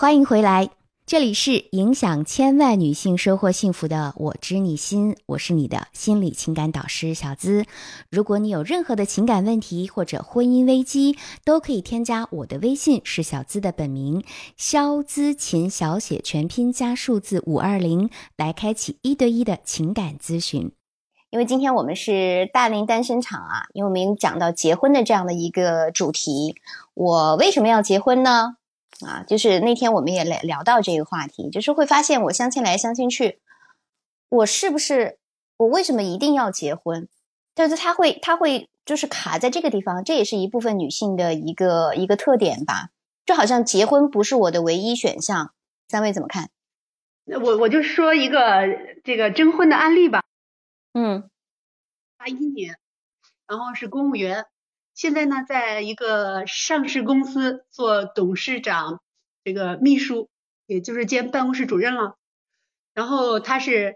欢迎回来，这里是影响千万女性收获幸福的“我知你心”，我是你的心理情感导师小资。如果你有任何的情感问题或者婚姻危机，都可以添加我的微信，是小资的本名肖资琴小写全拼加数字五二零，来开启一对一的情感咨询。因为今天我们是大龄单身场啊，因为我们讲到结婚的这样的一个主题，我为什么要结婚呢？啊，就是那天我们也聊聊到这个话题，就是会发现我相亲来相亲去，我是不是我为什么一定要结婚？但是他会他会就是卡在这个地方，这也是一部分女性的一个一个特点吧。就好像结婚不是我的唯一选项，三位怎么看？我我就说一个这个征婚的案例吧。嗯，八一年，然后是公务员。现在呢，在一个上市公司做董事长，这个秘书，也就是兼办公室主任了。然后他是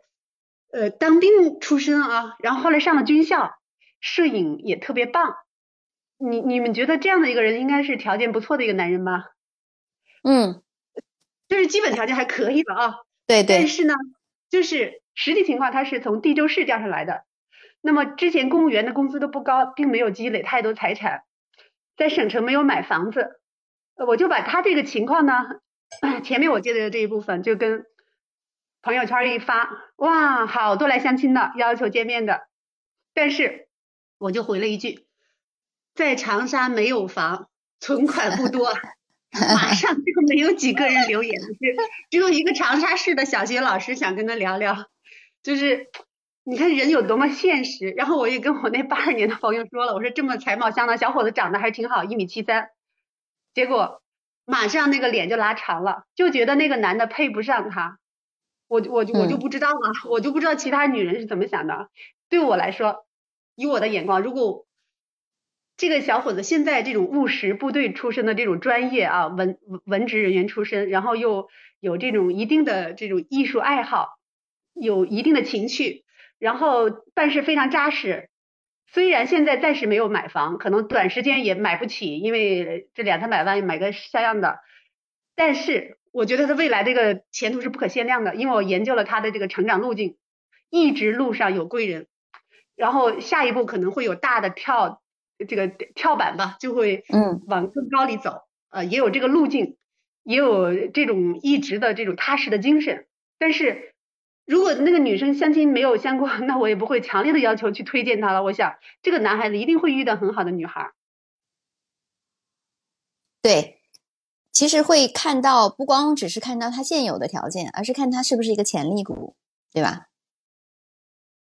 呃当兵出身啊，然后后来上了军校，摄影也特别棒。你你们觉得这样的一个人应该是条件不错的一个男人吧？嗯，就是基本条件还可以吧啊。对对。但是呢，就是实际情况，他是从地州市调上来的。那么之前公务员的工资都不高，并没有积累太多财产，在省城没有买房子，我就把他这个情况呢，前面我接的这一部分就跟朋友圈一发，哇，好多来相亲的，要求见面的，但是我就回了一句，在长沙没有房，存款不多，马上就没有几个人留言，是只有一个长沙市的小学老师想跟他聊聊，就是。你看人有多么现实，然后我也跟我那八二年的朋友说了，我说这么才貌相当小伙子长得还挺好，一米七三，结果马上那个脸就拉长了，就觉得那个男的配不上他，我我我就不知道了，我就不知道其他女人是怎么想的。对我来说，以我的眼光，如果这个小伙子现在这种务实部队出身的这种专业啊，文文职人员出身，然后又有这种一定的这种艺术爱好，有一定的情趣。然后办事非常扎实，虽然现在暂时没有买房，可能短时间也买不起，因为这两三百万买个像样的，但是我觉得他未来这个前途是不可限量的，因为我研究了他的这个成长路径，一直路上有贵人，然后下一步可能会有大的跳这个跳板吧，就会嗯。往更高里走，呃也有这个路径，也有这种一直的这种踏实的精神，但是。如果那个女生相亲没有相过，那我也不会强烈的要求去推荐她了。我想这个男孩子一定会遇到很好的女孩。对，其实会看到不光只是看到他现有的条件，而是看他是不是一个潜力股，对吧？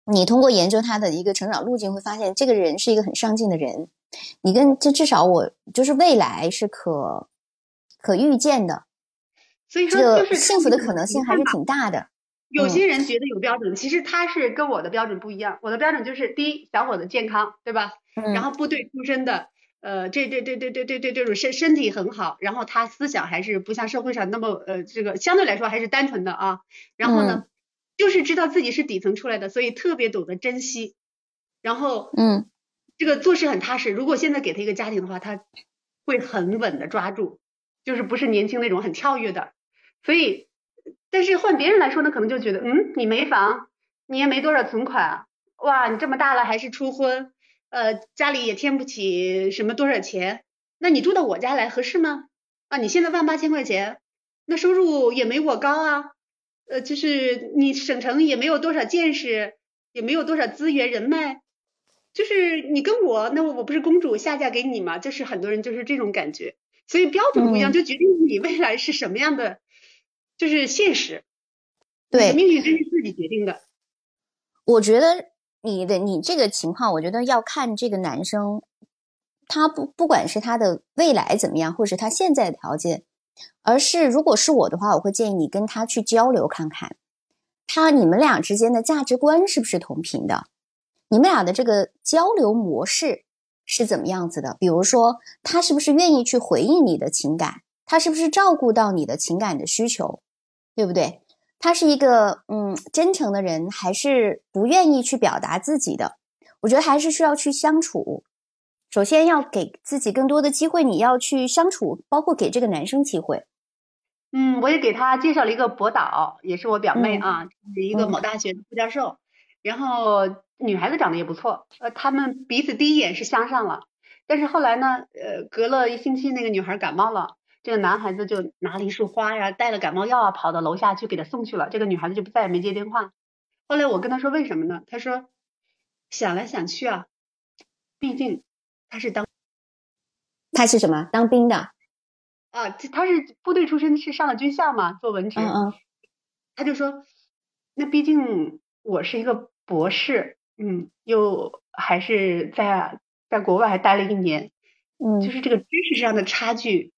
你通过研究他的一个成长路径，会发现这个人是一个很上进的人。你跟这至少我就是未来是可可预见的，所以说这个幸福的可能性还是挺大的。有些人觉得有标准，其实他是跟我的标准不一样。我的标准就是：第一，小伙子健康，对吧？嗯。然后部队出身的，呃，这这这这这这这这种身身体很好，然后他思想还是不像社会上那么呃，这个相对来说还是单纯的啊。然后呢，就是知道自己是底层出来的，所以特别懂得珍惜。然后，嗯，这个做事很踏实。如果现在给他一个家庭的话，他会很稳的抓住，就是不是年轻那种很跳跃的。所以。但是换别人来说呢，可能就觉得，嗯，你没房，你也没多少存款，哇，你这么大了还是初婚，呃，家里也添不起什么多少钱，那你住到我家来合适吗？啊，你现在万八千块钱，那收入也没我高啊，呃，就是你省城也没有多少见识，也没有多少资源人脉，就是你跟我，那我不是公主下嫁给你吗？就是很多人就是这种感觉，所以标准不一样，就决定你未来是什么样的。就是现实，对命运真是自己决定的。我觉得你的你这个情况，我觉得要看这个男生，他不不管是他的未来怎么样，或是他现在的条件，而是如果是我的话，我会建议你跟他去交流看看，他你们俩之间的价值观是不是同频的，你们俩的这个交流模式是怎么样子的？比如说，他是不是愿意去回应你的情感，他是不是照顾到你的情感的需求？对不对？他是一个嗯真诚的人，还是不愿意去表达自己的？我觉得还是需要去相处。首先要给自己更多的机会，你要去相处，包括给这个男生机会。嗯，我也给他介绍了一个博导，也是我表妹嗯啊，是一个某大学的副教授。然后女孩子长得也不错，呃，他们彼此第一眼是相上了，但是后来呢，呃，隔了一星期，那个女孩感冒了，这个男孩子就拿了一束花呀，带了感冒药啊，跑到楼下去给他送去了。这个女孩子就再也没接电话。后来我跟他说为什么呢？他说想来想去啊，毕竟他是当他是什么？当兵的。啊，这他是部队出身，是上了军校嘛，做文职。嗯嗯他就说，那毕竟我是一个博士，嗯，又还是在在国外还待了一年，嗯，就是这个知识上的差距。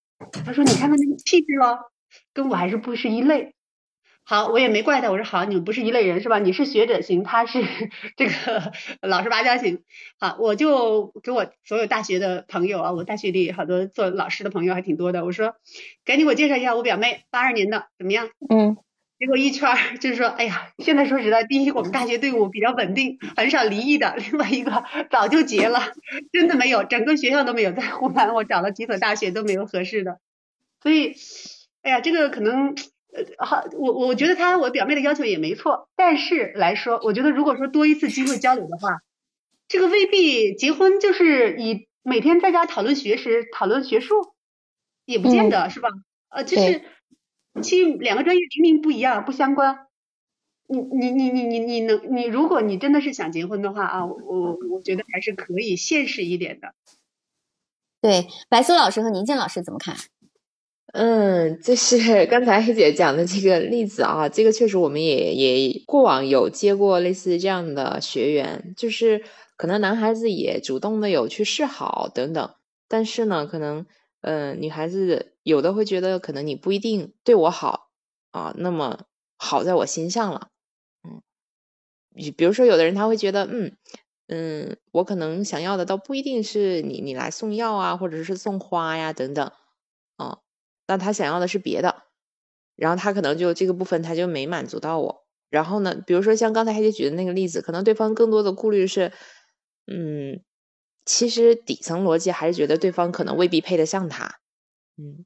他说，你看看那个气质咯，跟我还是不是一类。好，我也没怪他，我说好，你们不是一类人是吧？你是学者型，他是 这个老实巴交型。好，我就给我所有大学的朋友啊，我大学里好多做老师的朋友还挺多的，我说赶紧给我介绍一下我表妹，八二年的，怎么样？嗯结果一圈儿就是说，哎呀，现在说实在，第一，我们大学队伍比较稳定，很少离异的；另外一个早就结了，真的没有，整个学校都没有。在湖南，我找了几所大学都没有合适的，所以，哎呀，这个可能，呃，好，我我觉得他我表妹的要求也没错，但是来说，我觉得如果说多一次机会交流的话，这个未必结婚就是以每天在家讨论学识、讨论学术，也不见得、是吧？呃，就是其实两个专业明明不一样，不相关。你你你你你你能你如果你真的是想结婚的话啊，我我我觉得还是可以现实一点的。对，白苏老师和宁静老师怎么看？嗯，就是刚才黑姐讲的这个例子啊，这个确实我们也也过往有接过类似这样的学员，就是可能男孩子也主动的有去示好等等，但是呢，可能嗯、呃女孩子有的会觉得可能你不一定对我好啊，那么好在我心上了，嗯，比如说有的人他会觉得嗯嗯，我可能想要的倒不一定是你你来送药啊，或者是送花呀等等，啊。那他想要的是别的，然后他可能就这个部分他就没满足到我。然后呢，比如说像刚才黑姐举的那个例子，可能对方更多的顾虑是，嗯，其实底层逻辑还是觉得对方可能未必配得上他，嗯，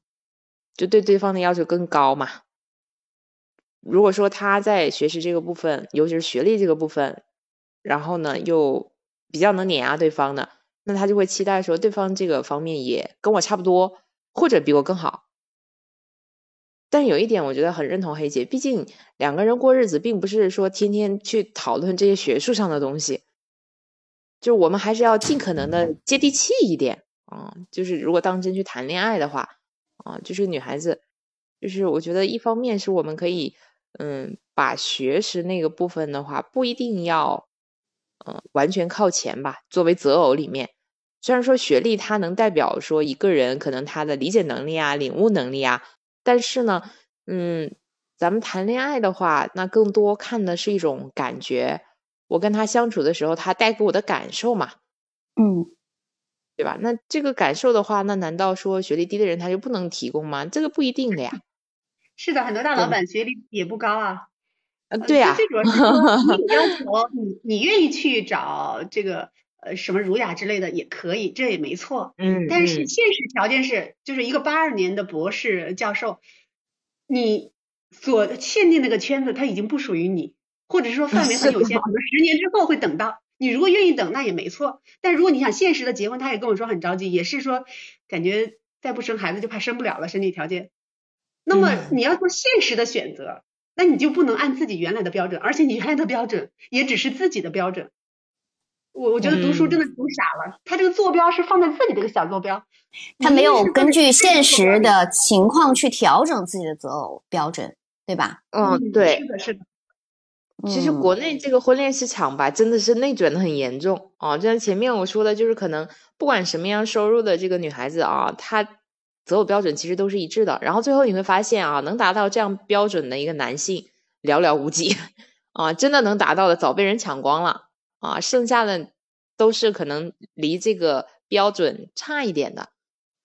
就对对方的要求更高嘛。如果说他在学习这个部分，尤其是学历这个部分，然后呢又比较能碾压对方的，那他就会期待说对方这个方面也跟我差不多，或者比我更好。但有一点，我觉得很认同黑姐，毕竟两个人过日子，并不是说天天去讨论这些学术上的东西，就我们还是要尽可能的接地气一点啊。就是如果当真去谈恋爱的话啊，就是女孩子，就是我觉得一方面是我们可以，嗯，把学识那个部分的话，不一定要，嗯，完全靠前吧。作为择偶里面，虽然说学历它能代表说一个人可能他的理解能力啊、领悟能力啊。但是呢，嗯，咱们谈恋爱的话，那更多看的是一种感觉。我跟他相处的时候，他带给我的感受嘛，嗯，对吧？那这个感受的话，那难道说学历低的人他就不能提供吗？这个不一定的呀。是的，很多大老板学历也不高啊。呃，对呀、最主要是说你有要求，你你愿意去找这个呃什么儒雅之类的也可以，这也没错。嗯，但是嗯现实条件是，就是一个八二年的博士教授，你所限定那个圈子，它已经不属于你，或者是说范围很 有限，可能十年之后会等到。你如果愿意等，那也没错。但如果你想现实的结婚，他也跟我说很着急，也是说感觉再不生孩子就怕生不了了，身体条件。那么嗯你要做现实的选择，那你就不能按自己原来的标准，而且你原来的标准也只是自己的标准。我我觉得读书真的读傻了，他这个坐标是放在自己这个小坐标，他没有根据现实的情况去调整自己的择偶标准，对吧？嗯，对是。的，是的，其实嗯国内这个婚恋市场吧，真的是内卷的很严重啊。就像前面我说的，就是可能不管什么样收入的这个女孩子啊，她择偶标准其实都是一致的。然后最后你会发现啊，能达到这样标准的一个男性寥寥无几啊，真的能达到的早被人抢光了啊，剩下的都是可能离这个标准差一点的。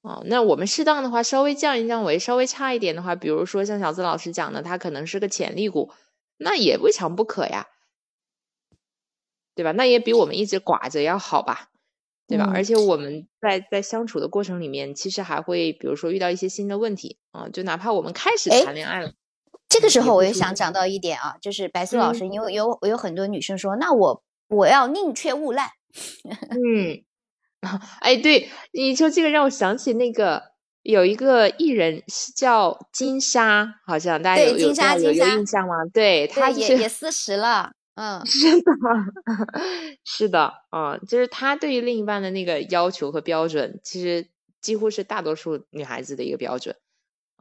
啊，那我们适当的话，稍微降一降维，稍微差一点的话，比如说像小资老师讲的，他可能是个潜力股，那也未尝不可呀，对吧？那也比我们一直寡着要好吧？对吧？嗯而且我们在在相处的过程里面，其实还会比如说遇到一些新的问题啊，就哪怕我们开始哎谈恋爱了，这个时候我也想讲到一点啊，就是白素老嗯师，因为有有很多女生说，那我我要宁缺毋滥。嗯，哎，对你说这个让我想起那个有一个艺人是叫金莎，好像大家对有有金莎有有印象吗？对，她对，就是也也四十了，嗯，是的，是的，嗯，就是她对于另一半的那个要求和标准，其实几乎是大多数女孩子的一个标准，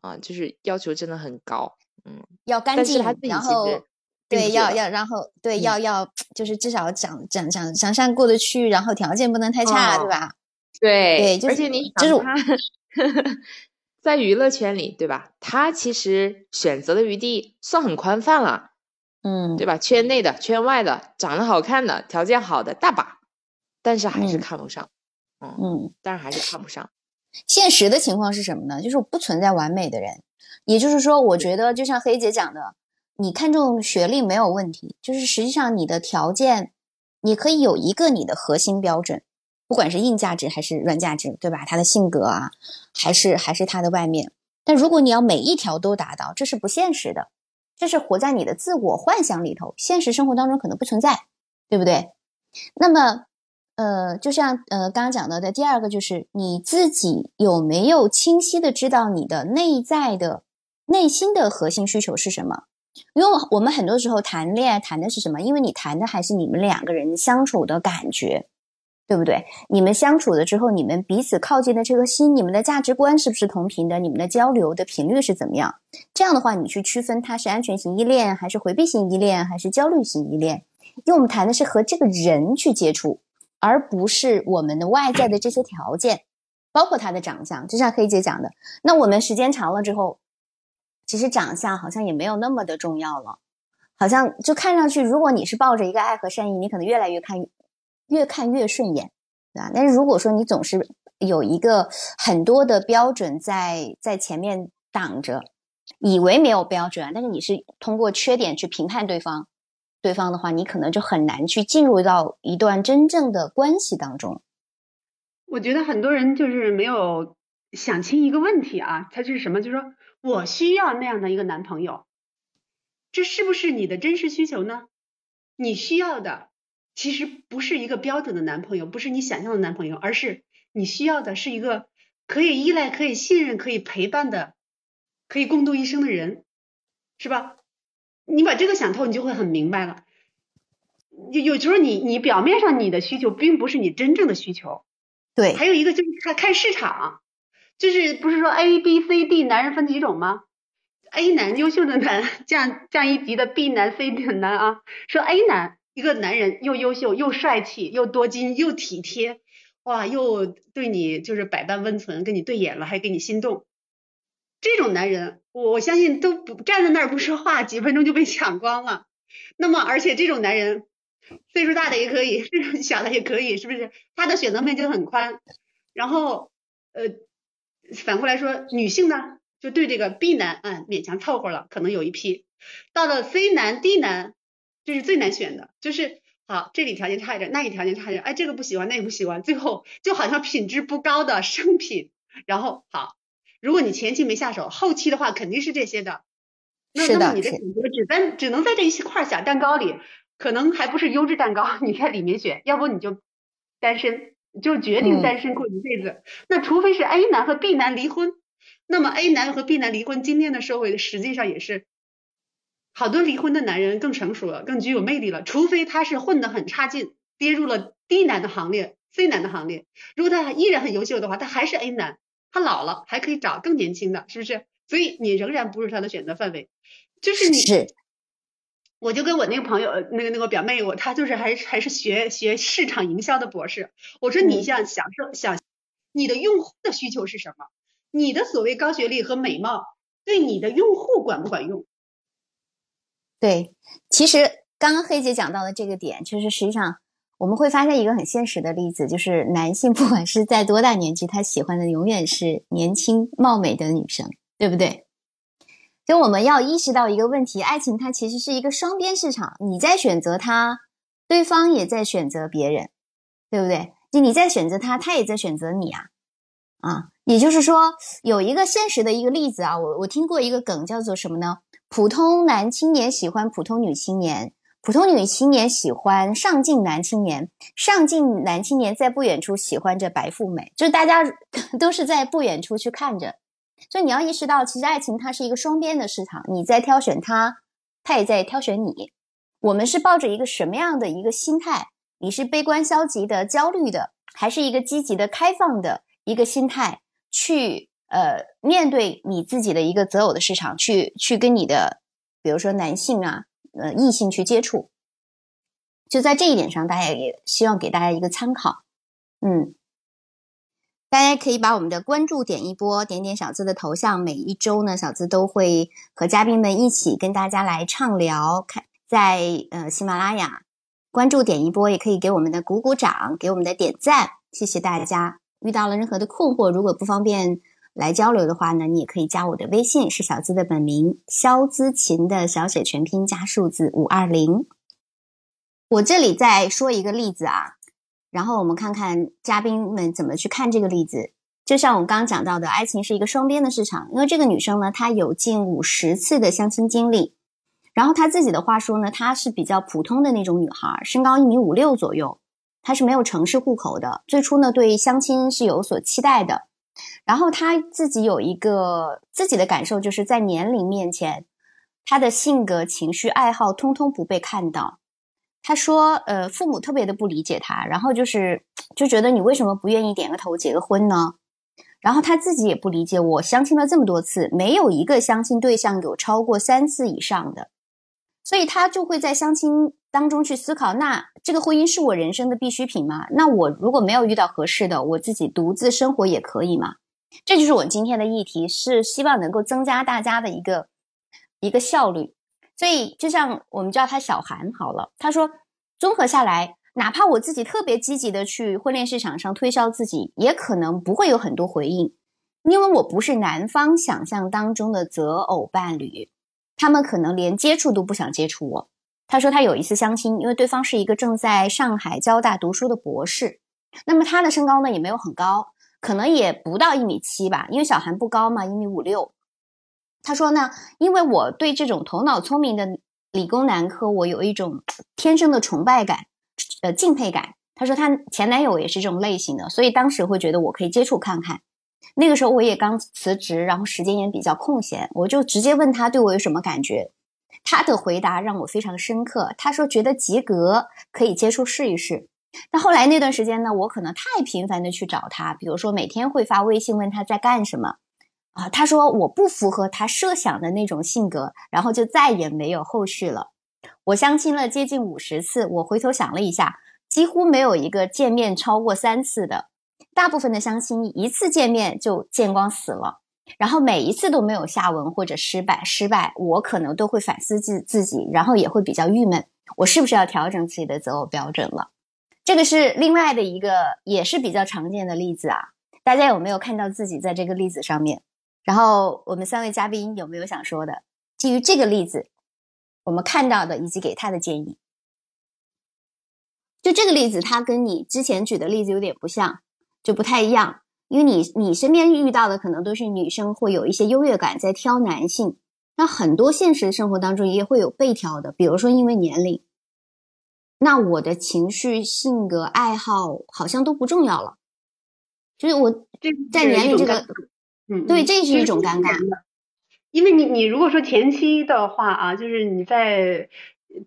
啊，就是要求真的很高，嗯，要干净然后对要要，然后对嗯要要 就是至少长长长长相过得去，然后条件不能太差，对哦吧？对，对就是而且你就是 在娱乐圈里，对吧？他其实选择的余地算很宽泛了，嗯，对吧？圈内的、圈外的，长得好看的、条件好的大把，但是还是嗯看不上，嗯，嗯，但是还是看不上，现实的情况是什么呢？就是不存在完美的人，也就是说，我觉得就像黑姐讲的，你看重学历没有问题，就是实际上你的条件，你可以有一个你的核心标准，不管是硬价值还是软价值，对吧？他的性格啊，还是还是他的外面。但如果你要每一条都达到，这是不现实的，这是活在你的自我幻想里头，现实生活当中可能不存在，对不对？那么，呃，就像呃刚刚讲到的第二个，就是你自己有没有清晰的知道你的内在的内心的核心需求是什么？因为我们很多时候谈恋爱谈的是什么？因为你谈的还是你们两个人相处的感觉，对不对？你们相处了之后，你们彼此靠近的这个心，你们的价值观是不是同频的？你们的交流的频率是怎么样？这样的话，你去区分它是安全型依恋，还是回避型依恋，还是焦虑型依恋？因为我们谈的是和这个人去接触，而不是我们的外在的这些条件，包括他的长相。就像黑姐讲的，那我们时间长了之后，其实长相好像也没有那么的重要了，好像就看上去，如果你是抱着一个爱和善意，你可能越来越看越看越顺眼，对吧？但是如果说你总是有一个很多的标准在在前面挡着，以为没有标准，但是你是通过缺点去评判对方，对方的话，你可能就很难去进入到一段真正的关系当中。我觉得很多人就是没有想清一个问题啊，他就是什么？就是说我需要那样的一个男朋友，这是不是你的真实需求呢？你需要的其实不是一个标准的男朋友，不是你想象的男朋友，而是你需要的是一个可以依赖、可以信任、可以陪伴的、可以共度一生的人，是吧？你把这个想透，你就会很明白了。有有时候你你表面上你的需求并不是你真正的需求，对，还有一个就是看看市场，就是不是说 A、B、C、D 男人分几种吗？A 男优秀的男 降降一级的 B 男、C 的男啊，说 A 男一个男人又优秀又帅气又多金又体贴，哇，又对你就是百般温存，跟你对眼了还给你心动，这种男人我相信都不站在那儿不说话，几分钟就被抢光了。那么而且这种男人。岁数大的也可以，岁数小的也可以，是不是？他的选择面就很宽。然后，呃，反过来说，女性呢，就对这个 B 男，嗯，勉强凑合了，可能有一批。到了 C 男、D 男，这是最难选的，就是好，这里条件差一点，那里条件差一点，哎，这个不喜欢，那个不喜欢，最后就好像品质不高的生品。然后好，如果你前期没下手，后期的话肯定是这些的。那是的那么你的选择只在只能在这一块小蛋糕里。可能还不是优质蛋糕，你在里面选，要不你就单身，就决定单身过一辈子。嗯、那除非是 A 男和 B 男离婚，那么 A 男和 B 男离婚，今天的社会实际上也是好多离婚的男人更成熟了，更具有魅力了。除非他是混得很差劲，跌入了 D 男的行列、C 男的行列。如果他依然很优秀的话，他还是 A 男，他老了还可以找更年轻的，是不是？所以你仍然不是他的选择范围，就是你。是我就跟我那个朋友，那个那个表妹，我她就是还还是学学市场营销的博士。我说你想享受想你的用户的需求是什么？你的所谓高学历和美貌对你的用户管不管用？对，其实刚刚黑姐讲到的这个点，就是实际上我们会发现一个很现实的例子，就是男性不管是在多大年纪，他喜欢的永远是年轻貌美的女生，对不对？就我们要意识到一个问题，爱情它其实是一个双边市场，你在选择他，对方也在选择别人，对不对？就你在选择他，他也在选择你啊，啊，也就是说有一个现实的一个例子啊，我我听过一个梗叫做什么呢？普通男青年喜欢普通女青年，普通女青年喜欢上进男青年，上进男青年在不远处喜欢着白富美，就是大家 都是在不远处去看着。所以你要意识到，其实爱情它是一个双边的市场，你在挑选他，他也在挑选你。我们是抱着一个什么样的一个心态？你是悲观消极的、焦虑的，还是一个积极的、开放的一个心态去呃面对你自己的一个择偶的市场，去去跟你的比如说男性啊呃异性去接触？就在这一点上，大家也希望给大家一个参考，嗯。大家可以把我们的关注点一波，点点小资的头像。每一周呢，小资都会和嘉宾们一起跟大家来畅聊。看在呃喜马拉雅关注点一波，也可以给我们的鼓鼓掌，给我们的点赞，谢谢大家。遇到了任何的困惑，如果不方便来交流的话呢，你也可以加我的微信，是小资的本名肖资琴的小写全拼加数字五二零。我这里再说一个例子啊。然后我们看看嘉宾们怎么去看这个例子。就像我们刚刚讲到的，爱情是一个双边的市场。因为这个女生呢，她有近五十次的相亲经历。然后她自己的话说呢，她是比较普通的那种女孩，身高一米五六左右，他是没有城市户口的。最初呢，对相亲是有所期待的。然后他自己有一个自己的感受，就是在年龄面前，他的性格、情绪、爱好通通不被看到。他说：“呃，父母特别的不理解他，然后就是就觉得你为什么不愿意点个头结个婚呢？然后他自己也不理解，我相亲了这么多次，没有一个相亲对象有超过三次以上的，所以他就会在相亲当中去思考：那这个婚姻是我人生的必需品吗？那我如果没有遇到合适的，我自己独自生活也可以吗？这就是我今天的议题，是希望能够增加大家的一个一个效率。”所以，就像我们叫他小韩好了。他说，综合下来，哪怕我自己特别积极的去婚恋市场上推销自己，也可能不会有很多回应，因为我不是男方想象当中的择偶伴侣，他们可能连接触都不想接触我。他说，他有一次相亲，因为对方是一个正在上海交大读书的博士，那么他的身高呢也没有很高，可能也不到一米七吧，因为小韩不高嘛，一米五六。他说呢，因为我对这种头脑聪明的理工男科，我有一种天生的崇拜感，呃，敬佩感。他说他前男友也是这种类型的，所以当时会觉得我可以接触看看。那个时候我也刚辞职，然后时间也比较空闲，我就直接问他对我有什么感觉。他的回答让我非常深刻，他说觉得及格，可以接触试一试。那后来那段时间呢，我可能太频繁的去找他，比如说每天会发微信问他在干什么。啊，他说我不符合他设想的那种性格，然后就再也没有后续了。我相亲了接近五十次，我回头想了一下，几乎没有一个见面超过三次的，大部分的相亲一次见面就见光死了，然后每一次都没有下文或者失败，失败我可能都会反思自自己，然后也会比较郁闷，我是不是要调整自己的择偶标准了？这个是另外的一个也是比较常见的例子啊，大家有没有看到自己在这个例子上面？然后我们三位嘉宾有没有想说的？基于这个例子，我们看到的以及给他的建议，就这个例子，他跟你之前举的例子有点不像，就不太一样。因为你你身边遇到的可能都是女生会有一些优越感在挑男性，那很多现实生活当中也会有被挑的，比如说因为年龄，那我的情绪、性格、爱好好像都不重要了，就是我在年龄这个。嗯，对，这是一种尴尬，因为你你如果说前期的话啊，就是你在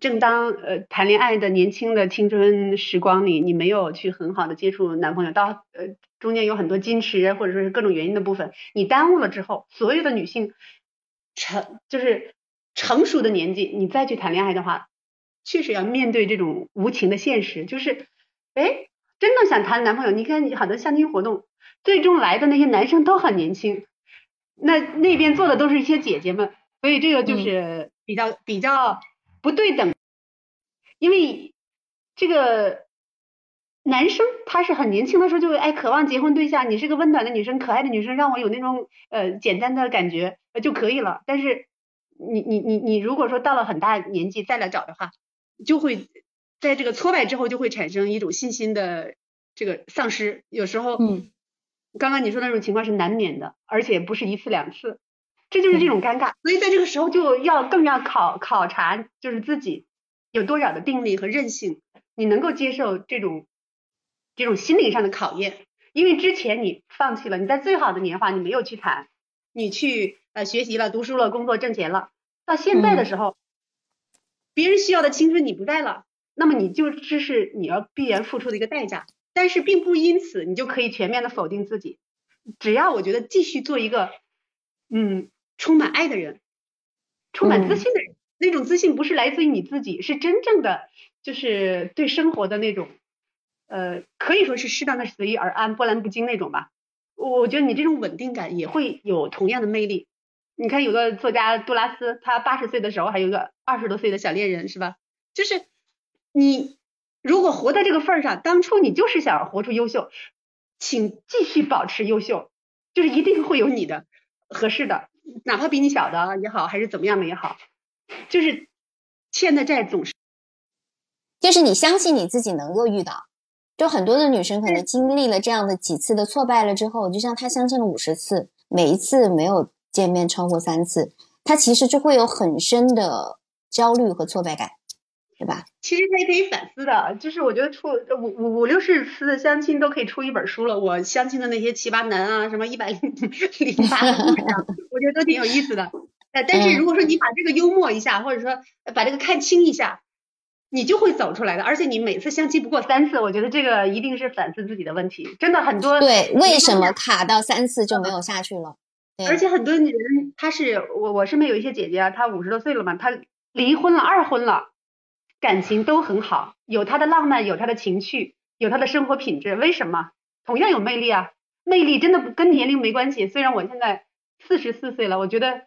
正当呃谈恋爱的年轻的青春时光里，你没有去很好的接触男朋友，到呃中间有很多矜持或者说是各种原因的部分，你耽误了之后，所有的女性成就是成熟的年纪，你再去谈恋爱的话，确实要面对这种无情的现实，就是哎，真的想谈男朋友，你看你好多相亲活动。最终来的那些男生都很年轻，那那边坐的都是一些姐姐们，所以这个就是比较比较不对等，因为这个男生他是很年轻的时候就哎渴望结婚对象，你是个温暖的女生，可爱的女生，让我有那种呃简单的感觉就可以了。但是你你你你如果说到了很大年纪再来找的话，就会在这个挫败之后就会产生一种信心的这个丧失，有时候，嗯，刚刚你说那种情况是难免的，而且不是一次两次，这就是这种尴尬。所以在这个时候就要更要考考察，就是自己有多少的定力和韧性，你能够接受这种这种心理上的考验。因为之前你放弃了，你在最好的年华你没有去谈，你去呃学习了、读书了、工作挣钱了，到现在的时候，别人需要的青春你不在了，那么你就这是你要必然付出的一个代价。但是并不因此你就可以全面的否定自己，只要我觉得继续做一个嗯充满爱的人，充满自信的人，那种自信不是来自于你自己，是真正的就是对生活的那种。呃，可以说是适当的随遇而安、波澜不惊那种吧。我觉得你这种稳定感也会有同样的魅力。你看，有个作家杜拉斯，他八十岁的时候还有个二十多岁的小恋人，是吧？就是你如果活在这个份儿上，当初你就是想活出优秀，请继续保持优秀，就是一定会有你的合适的，哪怕比你小的也好，还是怎么样的也好，就是欠的债总是，就是你相信你自己能够遇到。就很多的女生可能经历了这样的几次的挫败了之后，就像她相亲了五十次，每一次没有见面超过三次，她其实就会有很深的焦虑和挫败感，对吧？其实他也可以反思的，就是我觉得出五五五六十次的相亲都可以出一本书了。我相亲的那些奇葩男啊，什么一百零零八的故事，我觉得都挺有意思的。呃，但是如果说你把这个幽默一下，或者说把这个看清一下。你就会走出来的，而且你每次相亲不过三次，我觉得这个一定是反思自己的问题。真的很多对，为什么卡到三次就没有下去了？而且很多女人，她是我我身边有一些姐姐啊，她五十多岁了嘛，她离婚了，二婚了，感情都很好，有他的浪漫，有他的情趣，有他的生活品质。为什么？同样有魅力啊，魅力真的不跟年龄没关系。虽然我现在四十四岁了，我觉得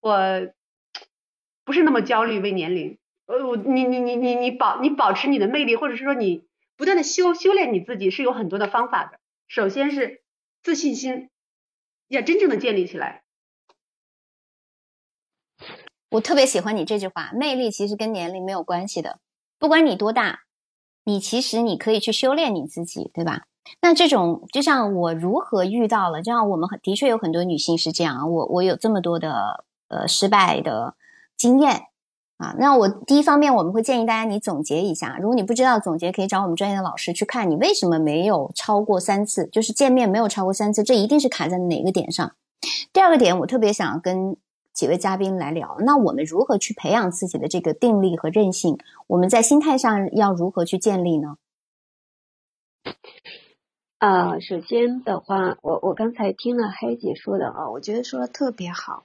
我 不是那么焦虑为年龄。呃，我你你你你你保你保持你的魅力，或者是说你不断的修修炼你自己，是有很多的方法的。首先是自信心要真正的建立起来。我特别喜欢你这句话，魅力其实跟年龄没有关系的，不管你多大，你其实你可以去修炼你自己，对吧？那这种就像我如何遇到了，就像我们的确有很多女性是这样，我我有这么多的呃失败的经验。啊，那我第一方面我们会建议大家你总结一下，如果你不知道总结，可以找我们专业的老师去看你为什么没有超过三次，就是见面没有超过三次，这一定是卡在哪个点上。第二个点，我特别想跟几位嘉宾来聊，那我们如何去培养自己的这个定力和韧性？我们在心态上要如何去建立呢？啊，首先的话，我我刚才听了黑姐说的啊，我觉得说的特别好。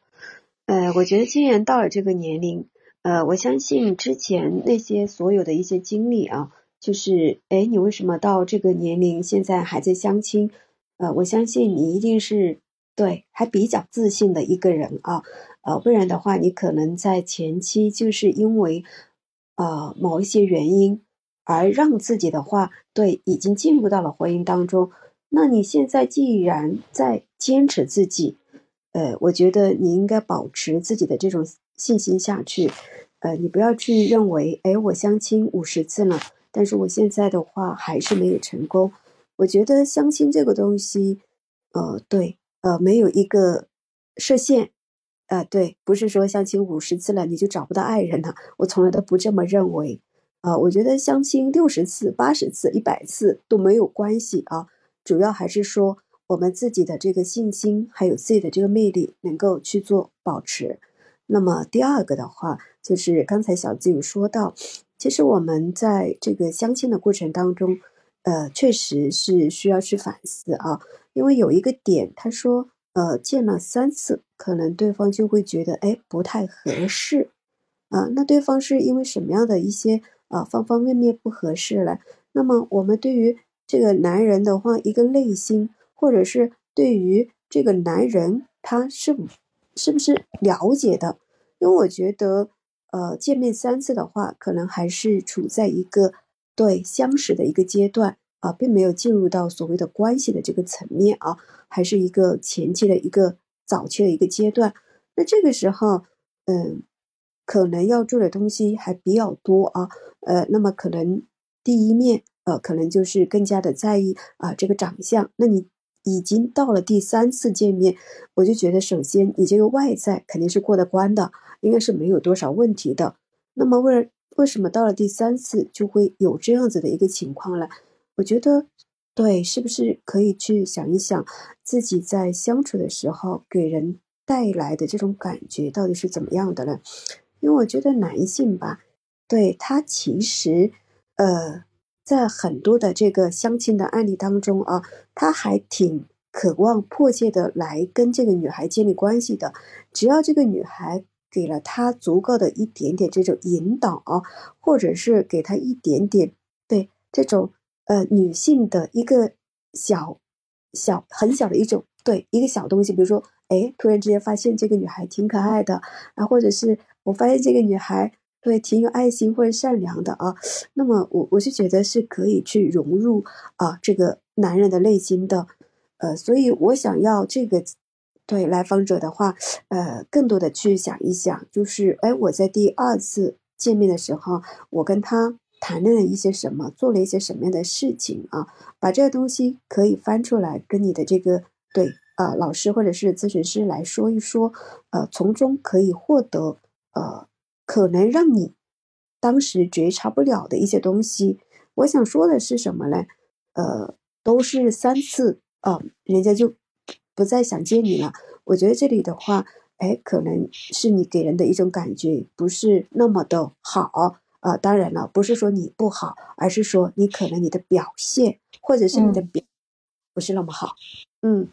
呃，我觉得既然到了这个年龄。呃，我相信之前那些所有的一些经历啊，就是哎，你为什么到这个年龄现在还在相亲？呃，我相信你一定是对还比较自信的一个人啊，呃，不然的话，你可能在前期就是因为呃某一些原因而让自己的话对已经进入到了婚姻当中。那你现在既然在坚持自己，呃，我觉得你应该保持自己的这种信心下去。呃，你不要去认为，哎，我相亲五十次了，但是我现在的话还是没有成功。我觉得相亲这个东西，呃，对，呃，没有一个设限，呃，对，不是说相亲五十次了你就找不到爱人了，我从来都不这么认为。啊，我觉得相亲六十次、八十次、一百次都没有关系啊，主要还是说我们自己的这个信心，还有自己的这个魅力能够去做保持。那么第二个的话。就是刚才小子有说到，其实我们在这个相亲的过程当中，呃，确实是需要去反思啊，因为有一个点，他说，呃，见了三次，可能对方就会觉得，哎，不太合适，啊，那对方是因为什么样的一些啊方方面面不合适了？那么我们对于这个男人的话，一个内心，或者是对于这个男人，他是是不是了解的？因为我觉得。呃，见面三次的话，可能还是处在一个对相识的一个阶段啊，并没有进入到所谓的关系的这个层面啊，还是一个前期的一个早期的一个阶段。那这个时候，嗯，可能要做的东西还比较多啊。呃，那么可能第一面呃，可能就是更加的在意啊这个长相。那你已经到了第三次见面，我就觉得首先你这个外在肯定是过得关的，应该是没有多少问题的。那么为为什么到了第三次就会有这样子的一个情况呢？我觉得，对，是不是可以去想一想自己在相处的时候给人带来的这种感觉到底是怎么样的呢？因为我觉得男性吧，对他其实，呃。在很多的这个相亲的案例当中啊，他还挺渴望迫切的来跟这个女孩建立关系的。只要这个女孩给了他足够的一点点这种引导啊，或者是给他一点点对这种呃女性的一个小小很小的一种对一个小东西，比如说哎，突然之间发现这个女孩挺可爱的啊，或者是我发现这个女孩。对，挺有爱心或者善良的啊，那么我我是觉得是可以去融入啊这个男人的内心的，呃，所以我想要这个对来访者的话，呃，更多的去想一想，就是哎，我在第二次见面的时候，我跟他谈论了一些什么，做了一些什么样的事情啊，把这个东西可以翻出来跟你的这个对啊老师或者是咨询师来说一说，呃，从中可以获得呃。可能让你当时觉察不了的一些东西，我想说的是什么呢？呃，都是三次啊，人家就不再想见你了。我觉得这里的话，哎，可能是你给人的一种感觉不是那么的好啊。当然了，不是说你不好，而是说你可能你的表现或者是你的表不是那么好。嗯，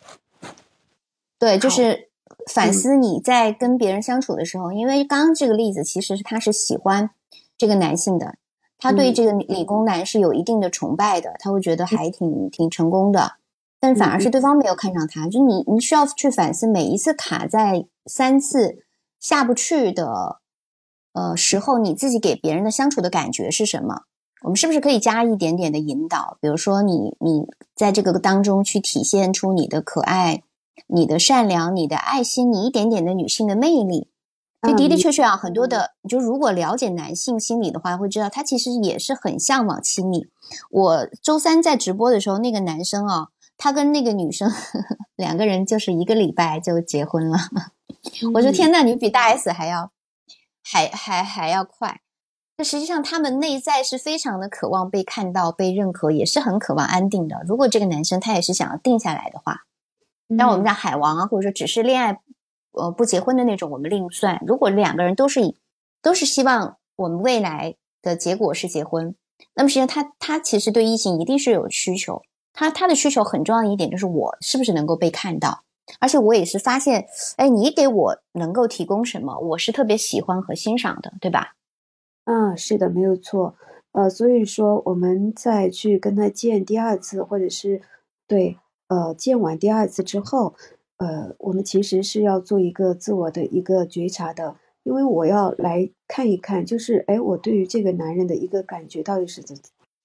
对，就是。反思你在跟别人相处的时候，因为刚刚这个例子，其实他是喜欢这个男性的，他对这个理工男是有一定的崇拜的，他会觉得还挺挺成功的，但是反而是对方没有看上他。就你你需要去反思，每一次卡在三次下不去的呃时候，你自己给别人的相处的感觉是什么？我们是不是可以加一点点的引导？比如说，你你在这个当中去体现出你的可爱。你的善良，你的爱心，你一点点的女性的魅力，就的的确确啊，很多的，就如果了解男性心理的话，会知道他其实也是很向往亲密。我周三在直播的时候，那个男生啊，他跟那个女生 两个人就是一个礼拜就结婚了。我说天呐，你比大 S 还要还还还要快。那实际上他们内在是非常的渴望被看到、被认可，也是很渴望安定的。如果这个男生他也是想要定下来的话。那我们讲海王啊，或者说只是恋爱，呃，不结婚的那种，我们另算。如果两个人都是以，都是希望我们未来的结果是结婚，那么实际上他他其实对异性一定是有需求。他他的需求很重要的一点就是我是不是能够被看到，而且我也是发现，哎，你给我能够提供什么，我是特别喜欢和欣赏的，对吧？嗯，是的，没有错。呃，所以说我们再去跟他见第二次，或者是对。呃，见完第二次之后，呃，我们其实是要做一个自我的一个觉察的，因为我要来看一看，就是哎，我对于这个男人的一个感觉到底是怎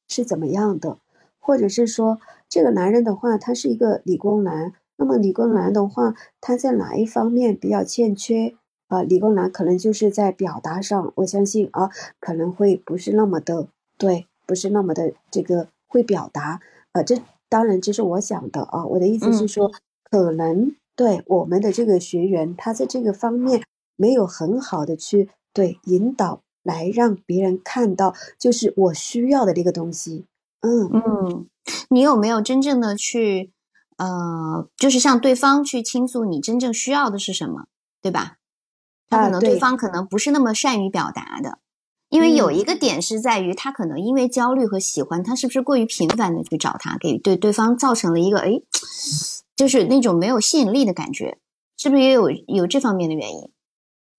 是怎么样的，或者是说这个男人的话，他是一个理工男，那么理工男的话，他在哪一方面比较欠缺？啊，理工男可能就是在表达上，我相信啊，可能会不是那么的对，不是那么的这个会表达，啊，这。当然，这是我想的啊。我的意思是说，可能对我们的这个学员，他在这个方面没有很好的去对引导，来让别人看到，就是我需要的这个东西。嗯嗯，你有没有真正的去呃，就是向对方去倾诉你真正需要的是什么，对吧？他可能对方可能不是那么善于表达的。因为有一个点是在于，他可能因为焦虑和喜欢，他是不是过于频繁的去找他，给对对方造成了一个哎，就是那种没有吸引力的感觉，是不是也有有这方面的原因？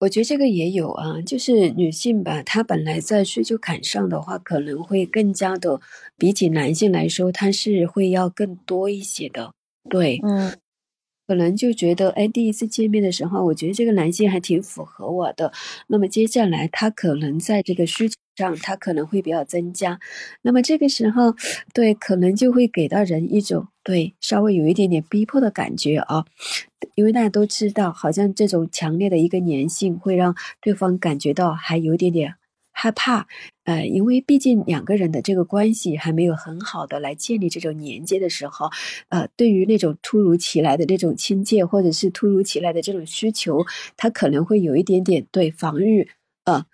我觉得这个也有啊，就是女性吧，她本来在需求感上的话，可能会更加的比起男性来说，她是会要更多一些的，对，嗯。可能就觉得，哎，第一次见面的时候，我觉得这个男性还挺符合我的。那么接下来他可能在这个需求上，他可能会比较增加。那么这个时候，对，可能就会给到人一种对稍微有一点点逼迫的感觉啊。因为大家都知道，好像这种强烈的一个粘性会让对方感觉到还有一点点。害怕，呃，因为毕竟两个人的这个关系还没有很好的来建立这种连接的时候，呃，对于那种突如其来的这种亲切，或者是突如其来的这种需求，他可能会有一点点对防御，呃，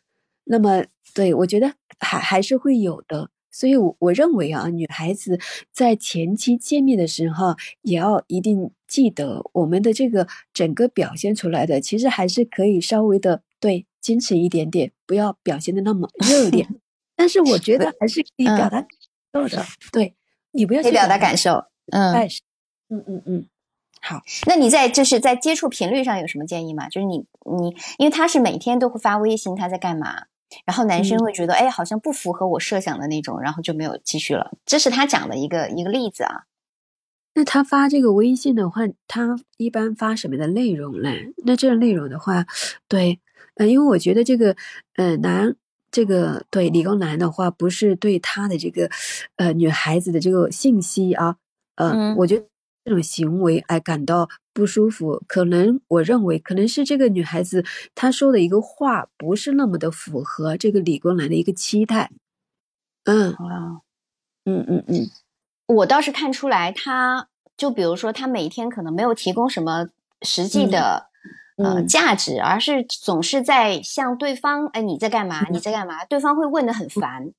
那么对我觉得还还是会有的。所以，我我认为啊，女孩子在前期见面的时候，也要一定记得我们的这个整个表现出来的，其实还是可以稍微的对矜持一点点，不要表现的那么热烈。但是我觉得还是可以表达受的，对你不要去表达感受，嗯，嗯嗯嗯，好。那你在就是在接触频率上有什么建议吗？就是你你，因为他是每天都会发微信，他在干嘛？然后男生会觉得，哎，好像不符合我设想的那种，然后就没有继续了。这是他讲的一个一个例子啊。那他发这个微信的话，他一般发什么的内容呢？那这个内容的话，对，呃，因为我觉得这个，呃，男这个对理工男的话，不是对他的这个，呃，女孩子的这个信息啊，呃，我觉得。这种行为哎感到不舒服，可能我认为可能是这个女孩子她说的一个话不是那么的符合这个理工男的一个期待。嗯。啊，嗯嗯嗯，我倒是看出来，他就比如说他每天可能没有提供什么实际的呃价值，而是总是在向对方哎你在干嘛你在干嘛，对方会问的很烦。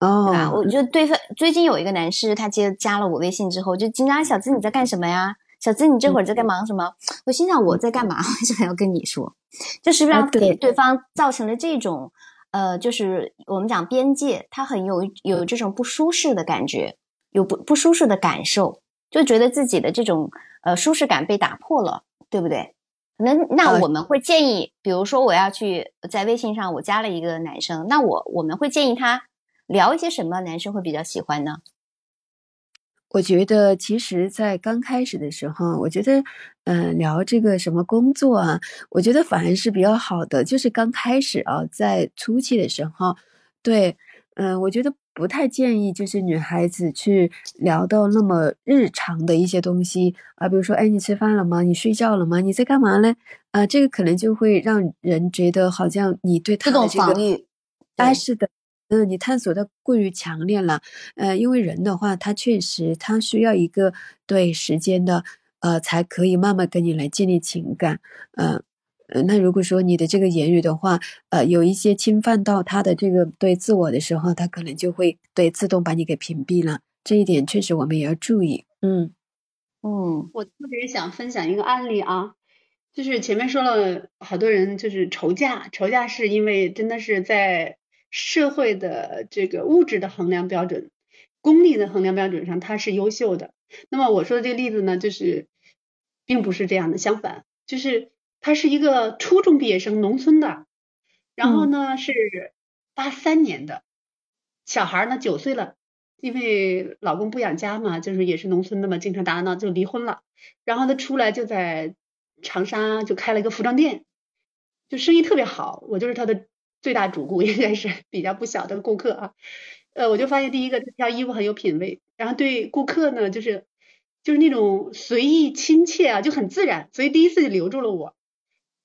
哦，对吧？我觉得对方最近有一个男士，他接加了我微信之后，就经常小资你在干什么呀？小资你这会儿在干忙什么？我心想我在干嘛？为什么要跟你说？就是让给对方造成了这种呃，就是我们讲边界，他很有有这种不舒适的感觉，有不不舒适的感受，就觉得自己的这种呃舒适感被打破了，对不对？那那我们会建议，比如说我要去在微信上我加了一个男生，那我我们会建议他。聊一些什么男生会比较喜欢呢？我觉得，其实，在刚开始的时候，我觉得，嗯，聊这个什么工作啊，我觉得反而是比较好的。就是刚开始啊，在初期的时候，对，嗯，我觉得不太建议，就是女孩子去聊到那么日常的一些东西啊，比如说，哎，你吃饭了吗？你睡觉了吗？你在干嘛呢？啊，这个可能就会让人觉得好像你对他的这个，哎，是的。嗯，你探索的过于强烈了，呃，因为人的话，他确实他需要一个对时间的，呃，才可以慢慢跟你来建立情感，呃，呃，那如果说你的这个言语的话，呃，有一些侵犯到他的这个对自我的时候，他可能就会对自动把你给屏蔽了，这一点确实我们也要注意。嗯嗯，我特别想分享一个案例啊，就是前面说了好多人就是愁嫁，愁嫁是因为真的是在。社会的这个物质的衡量标准，功利的衡量标准上，他是优秀的。那么我说的这个例子呢，就是并不是这样的，相反，就是他是一个初中毕业生，农村的，然后呢是八三年的，小孩呢九岁了，因为老公不养家嘛，就是也是农村的嘛，经常打打闹就离婚了。然后他出来就在长沙就开了一个服装店，就生意特别好，我就是他的。最大主顾 应该是比较不小的顾客啊，呃，我就发现第一个他挑衣服很有品位，然后对顾客呢就是就是那种随意亲切啊，就很自然，所以第一次就留住了我。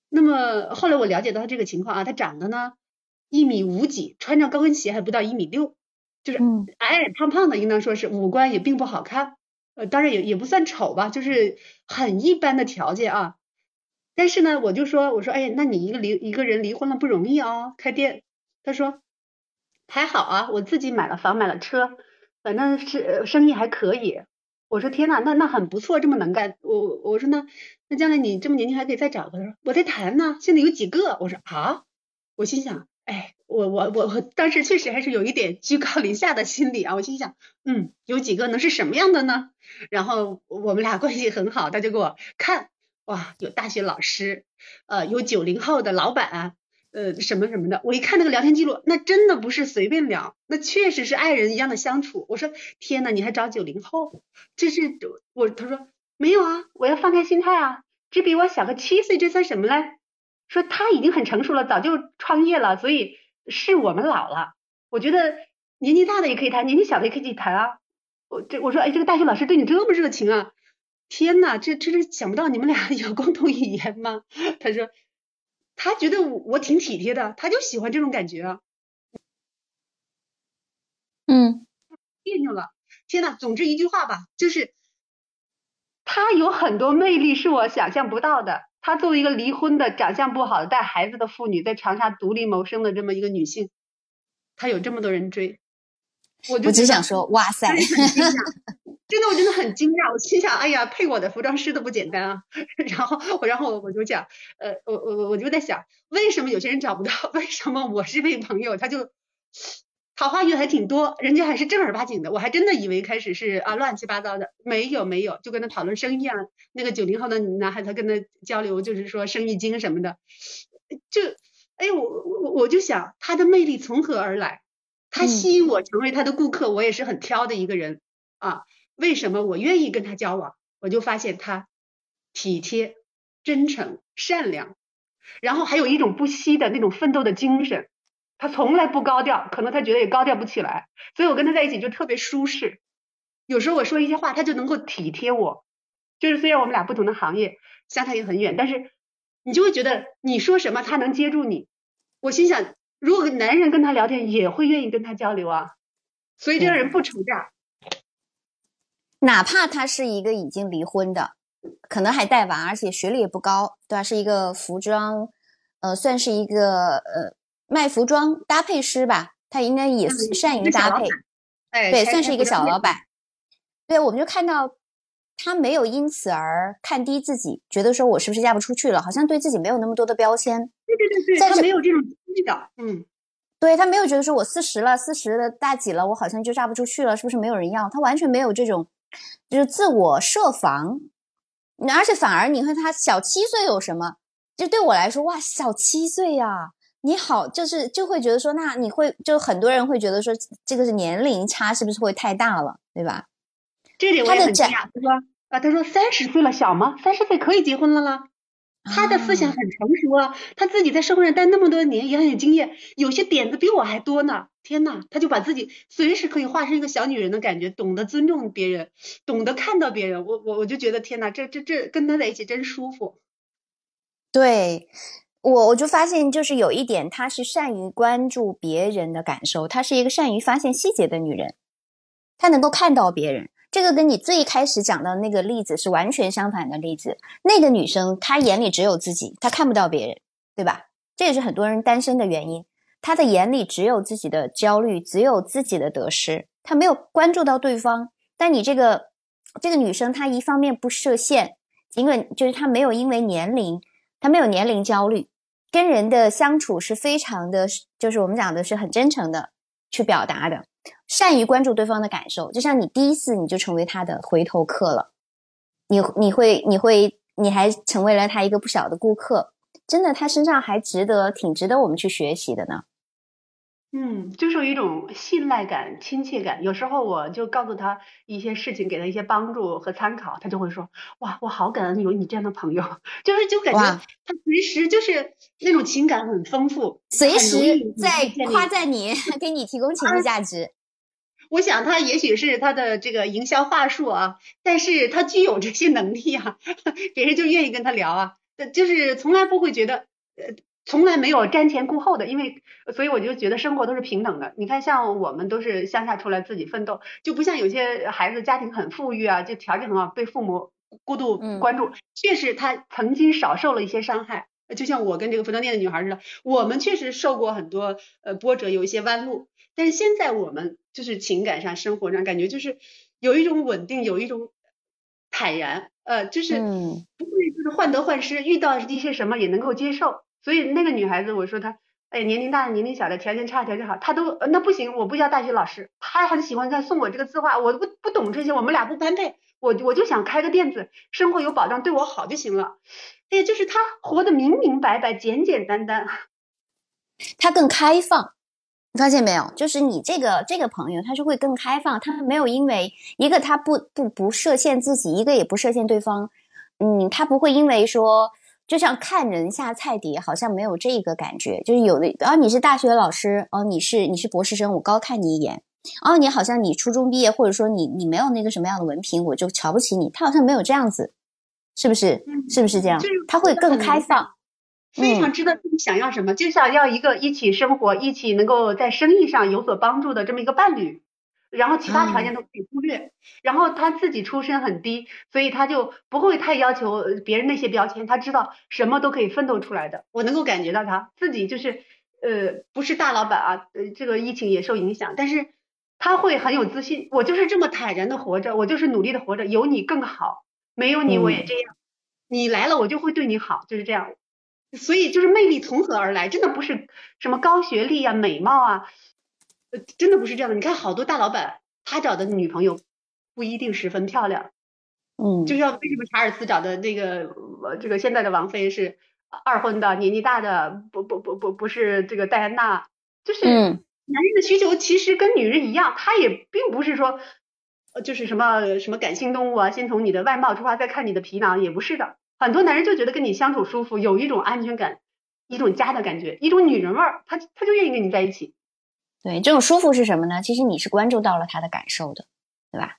那么后来我了解到他这个情况啊，他长得呢一米五几，穿着高跟鞋还不到一米六，就是矮矮胖胖的，应当说是五官也并不好看，呃，当然也也不算丑吧，就是很一般的条件啊。但是呢，我就说，我说，哎，那你一个离一个人离婚了不容易哦，开店。他说还好啊，我自己买了房，买了车，反正是生意还可以。我说天呐，那那很不错，这么能干。我我说那那将来你这么年轻还可以再找个。他说我在谈呢，现在有几个。我说啊，我心想，哎，我我我我当时确实还是有一点居高临下的心理啊。我心想，嗯，有几个能是什么样的呢？然后我们俩关系很好，他就给我看。哇，有大学老师，呃，有九零后的老板，呃，什么什么的。我一看那个聊天记录，那真的不是随便聊，那确实是爱人一样的相处。我说天呐，你还找九零后？这是我他说没有啊，我要放开心态啊，只比我小个七岁，这算什么嘞？说他已经很成熟了，早就创业了，所以是我们老了。我觉得年纪大的也可以谈，年纪小的也可以谈啊。我这我说哎，这个大学老师对你这么热情啊？天呐，这这是想不到你们俩 有共同语言吗？他说，他觉得我挺体贴的，他就喜欢这种感觉啊。嗯，别扭了。天呐，总之一句话吧，就是她有很多魅力是我想象不到的。她作为一个离婚的、长相不好的、带孩子的妇女，在长沙独立谋生的这么一个女性，她有这么多人追，我就我只想说，哇塞，真的，我真的很惊讶。我心想，哎呀，配我的服装师都不简单啊。然后我，然后我就讲，呃，我我我就在想，为什么有些人找不到？为什么我这位朋友他就桃花运还挺多，人家还是正儿八经的。我还真的以为开始是啊乱七八糟的，没有没有，就跟他讨论生意啊。那个九零后的男孩子跟他交流，就是说生意经什么的，就哎我我我就想他的魅力从何而来？他吸引我成为他的顾客，我也是很挑的一个人啊。为什么我愿意跟他交往？我就发现他体贴、真诚、善良，然后还有一种不息的那种奋斗的精神。他从来不高调，可能他觉得也高调不起来，所以我跟他在一起就特别舒适。有时候我说一些话，他就能够体贴我。就是虽然我们俩不同的行业，相差也很远，但是你就会觉得你说什么他能接住你。我心想，如果男人跟他聊天，也会愿意跟他交流啊。所以这个人不愁嫁。哪怕他是一个已经离婚的，可能还带娃，而且学历也不高，对吧？是一个服装，呃，算是一个呃卖服装搭配师吧，他应该也善于搭配，哎，对，算是一个小老板。对，我们就看到他没有因此而看低自己，觉得说我是不是嫁不出去了，好像对自己没有那么多的标签。对对对对，他没有这种味道，嗯。对他没有觉得说我四十了，四十的大几了，我好像就嫁不出去了，是不是没有人要？他完全没有这种。就是自我设防，而且反而你看他小七岁有什么？就对我来说，哇，小七岁呀，你好，就是就会觉得说，那你会就很多人会觉得说，这个是年龄差是不是会太大了，对吧？这点我也很惊讶。他说啊，他说三十岁了小吗？三十岁可以结婚了啦。他的思想很成熟啊，他自己在社会上待那么多年也很有经验，有些点子比我还多呢。天呐，他就把自己随时可以化身一个小女人的感觉，懂得尊重别人，懂得看到别人。我我我就觉得天呐，这这这跟他在一起真舒服。对我我就发现就是有一点，她是善于关注别人的感受，她是一个善于发现细节的女人，她能够看到别人。这个跟你最开始讲的那个例子是完全相反的例子。那个女生她眼里只有自己，她看不到别人，对吧？这也是很多人单身的原因。她的眼里只有自己的焦虑，只有自己的得失，她没有关注到对方。但你这个这个女生，她一方面不设限，尽管就是她没有因为年龄，他没有年龄焦虑，跟人的相处是非常的，就是我们讲的是很真诚的去表达的。善于关注对方的感受，就像你第一次你就成为他的回头客了，你你会你会你还成为了他一个不小的顾客，真的，他身上还值得挺值得我们去学习的呢。嗯，就是有一种信赖感、亲切感。有时候我就告诉他一些事情，给他一些帮助和参考，他就会说：“哇，我好感恩有你这样的朋友。”就是就感觉他随时就是那种情感很丰富，随时在夸赞你，给你提供情绪价值。我想他也许是他的这个营销话术啊，但是他具有这些能力啊，别人就愿意跟他聊啊，就是从来不会觉得呃。从来没有瞻前顾后的，因为所以我就觉得生活都是平等的。你看，像我们都是乡下出来自己奋斗，就不像有些孩子家庭很富裕啊，就条件很好，被父母过度关注。确实，他曾经少受了一些伤害。就像我跟这个服装店的女孩似的，我们确实受过很多呃波折，有一些弯路。但是现在我们就是情感上、生活上，感觉就是有一种稳定，有一种坦然，呃，就是不会就是患得患失，遇到一些什么也能够接受。所以那个女孩子，我说她，哎，年龄大的、年龄小的，条件差、条件好，她都那不行，我不要大学老师，她很喜欢她送我这个字画，我不不懂这些，我们俩不般配，我我就想开个店子，生活有保障，对我好就行了。哎，就是她活得明明白白、简简单单，她更开放，你发现没有？就是你这个这个朋友，他是会更开放，他没有因为一个他不不不设限自己，一个也不设限对方，嗯，他不会因为说。就像看人下菜碟，好像没有这个感觉。就是有的，哦，你是大学老师，哦，你是你是博士生，我高看你一眼。哦，你好像你初中毕业，或者说你你没有那个什么样的文凭，我就瞧不起你。他好像没有这样子，是不是？是不是这样？他会更开放，非常知道自己想要什么，就想要一个一起生活、一起能够在生意上有所帮助的这么一个伴侣。然后其他条件都可以忽略，然后他自己出身很低，所以他就不会太要求别人那些标签，他知道什么都可以奋斗出来的。我能够感觉到他自己就是呃不是大老板啊，呃这个疫情也受影响，但是他会很有自信，我就是这么坦然的活着，我就是努力的活着，有你更好，没有你我也这样，你来了我就会对你好，就是这样，所以就是魅力从何而来？真的不是什么高学历啊、美貌啊。呃，真的不是这样的。你看，好多大老板，他找的女朋友不一定十分漂亮。嗯，就像为什么查尔斯找的那个呃这个现在的王妃是二婚的，年纪大的，不不不不不是这个戴安娜，就是男人的需求其实跟女人一样，他也并不是说呃就是什么什么感性动物啊，先从你的外貌出发再看你的皮囊，也不是的。很多男人就觉得跟你相处舒服，有一种安全感，一种家的感觉，一种女人味儿，他他就愿意跟你在一起。对，这种舒服是什么呢？其实你是关注到了他的感受的，对吧？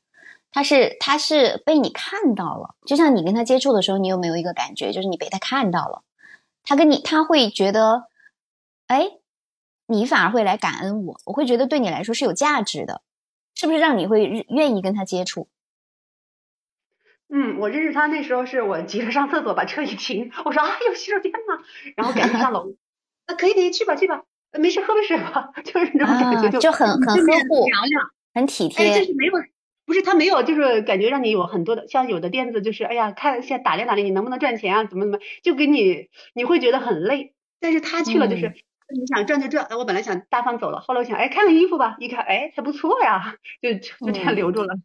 他是他是被你看到了，就像你跟他接触的时候，你有没有一个感觉，就是你被他看到了，他跟你他会觉得，哎，你反而会来感恩我，我会觉得对你来说是有价值的，是不是让你会愿意跟他接触？嗯，我认识他那时候是我急着上厕所，把车一停，我说啊有洗手间吗？然后赶紧上楼，啊可以可以去吧去吧。没事，喝杯水吧，就是那种感觉，就很很呵护，凉凉，很体贴。哎，就是没有，不是他没有，就是感觉让你有很多的，像有的店子就是，哎呀，看现在打量打量，你能不能赚钱啊？怎么怎么，就给你，你会觉得很累。但是他去了，就是你想赚就赚。我本来想大方走了，后来我想，哎，看看衣服吧，一看，哎，还不错呀，就就这样留住了。嗯，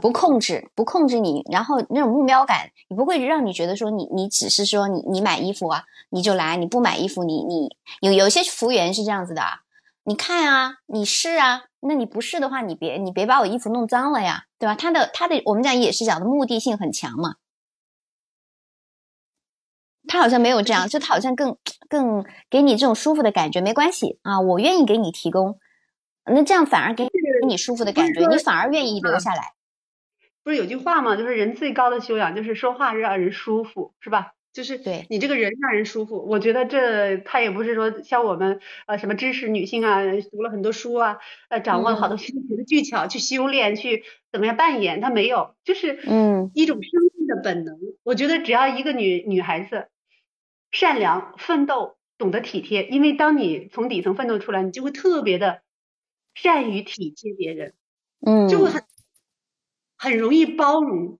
不控制，不控制你，然后那种目标感，你不会让你觉得说你你只是说你你买衣服啊，你就来，你不买衣服，你你有有些服务员是这样子的，你看啊，你试啊，那你不试的话，你别你别把我衣服弄脏了呀，对吧？他的他的我们讲也是讲的目的性很强嘛，他好像没有这样，就他好像更更给你这种舒服的感觉，没关系啊，我愿意给你提供，那这样反而给给你舒服的感觉，你反而愿意留下来。不是有句话吗？就是人最高的修养就是说话让人舒服，是吧？就是对你这个人让人舒服。我觉得这他也不是说像我们呃什么知识女性啊，读了很多书啊，呃掌握了好多学的技巧去修炼，去怎么样扮演，他没有，就是嗯一种生命的本能。我觉得只要一个女女孩子善良、奋斗、懂得体贴，因为当你从底层奋斗出来，你就会特别的善于体贴别人，嗯，就会很。很容易包容，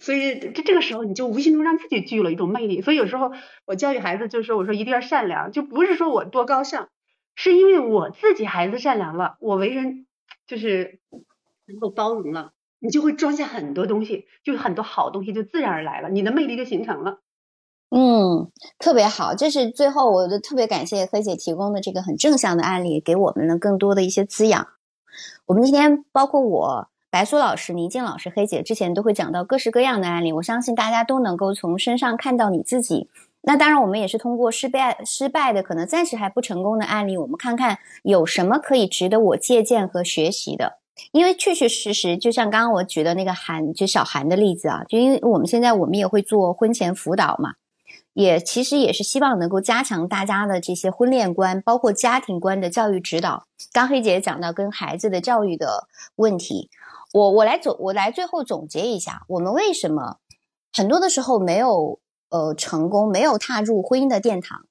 所以这这个时候你就无形中让自己具有了一种魅力。所以有时候我教育孩子，就是说我说一定要善良，就不是说我多高尚，是因为我自己孩子善良了，我为人就是能够包容了，你就会装下很多东西，就很多好东西就自然而来了，你的魅力就形成了。嗯，特别好，这是最后我就特别感谢黑姐提供的这个很正向的案例，给我们了更多的一些滋养。我们今天包括我。白苏老师、倪静老师、黑姐之前都会讲到各式各样的案例，我相信大家都能够从身上看到你自己。那当然，我们也是通过失败、失败的可能暂时还不成功的案例，我们看看有什么可以值得我借鉴和学习的。因为确确实实，就像刚刚我举的那个韩，就小韩的例子啊，就因为我们现在我们也会做婚前辅导嘛，也其实也是希望能够加强大家的这些婚恋观，包括家庭观的教育指导。刚黑姐讲到跟孩子的教育的问题。我我来总我来最后总结一下，我们为什么很多的时候没有呃成功，没有踏入婚姻的殿堂。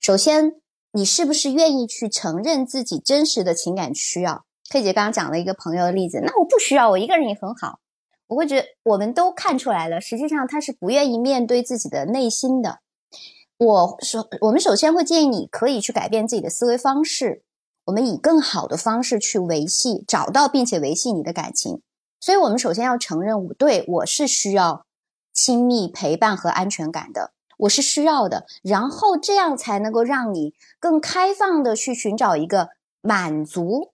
首先，你是不是愿意去承认自己真实的情感需要？佩姐刚刚讲了一个朋友的例子，那我不需要，我一个人也很好。我会觉得我们都看出来了，实际上他是不愿意面对自己的内心的。我首我们首先会建议你可以去改变自己的思维方式。我们以更好的方式去维系、找到并且维系你的感情，所以，我们首先要承认，我对我是需要亲密陪伴和安全感的，我是需要的。然后，这样才能够让你更开放的去寻找一个满足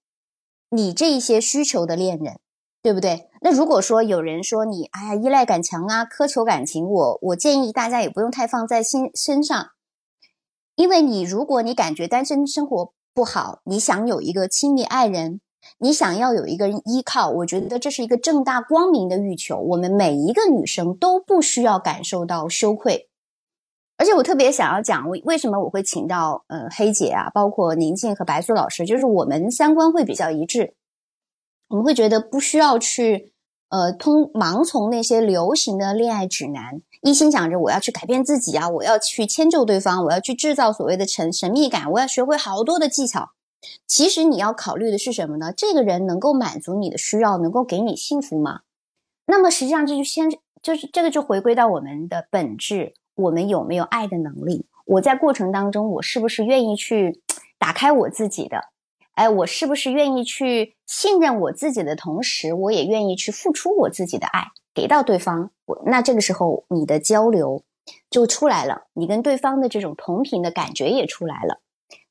你这一些需求的恋人，对不对？那如果说有人说你，哎呀，依赖感强啊，苛求感情，我我建议大家也不用太放在心身上，因为你如果你感觉单身生活，不好，你想有一个亲密爱人，你想要有一个依靠，我觉得这是一个正大光明的欲求。我们每一个女生都不需要感受到羞愧，而且我特别想要讲，为为什么我会请到呃黑姐啊，包括宁静和白素老师，就是我们三观会比较一致。我们会觉得不需要去呃通盲从那些流行的恋爱指南，一心想着我要去改变自己啊，我要去迁就对方，我要去制造所谓的神神秘感，我要学会好多的技巧。其实你要考虑的是什么呢？这个人能够满足你的需要，能够给你幸福吗？那么实际上这就先就是这个就回归到我们的本质，我们有没有爱的能力？我在过程当中，我是不是愿意去打开我自己的？哎，我是不是愿意去信任我自己的同时，我也愿意去付出我自己的爱给到对方？我那这个时候你的交流就出来了，你跟对方的这种同频的感觉也出来了。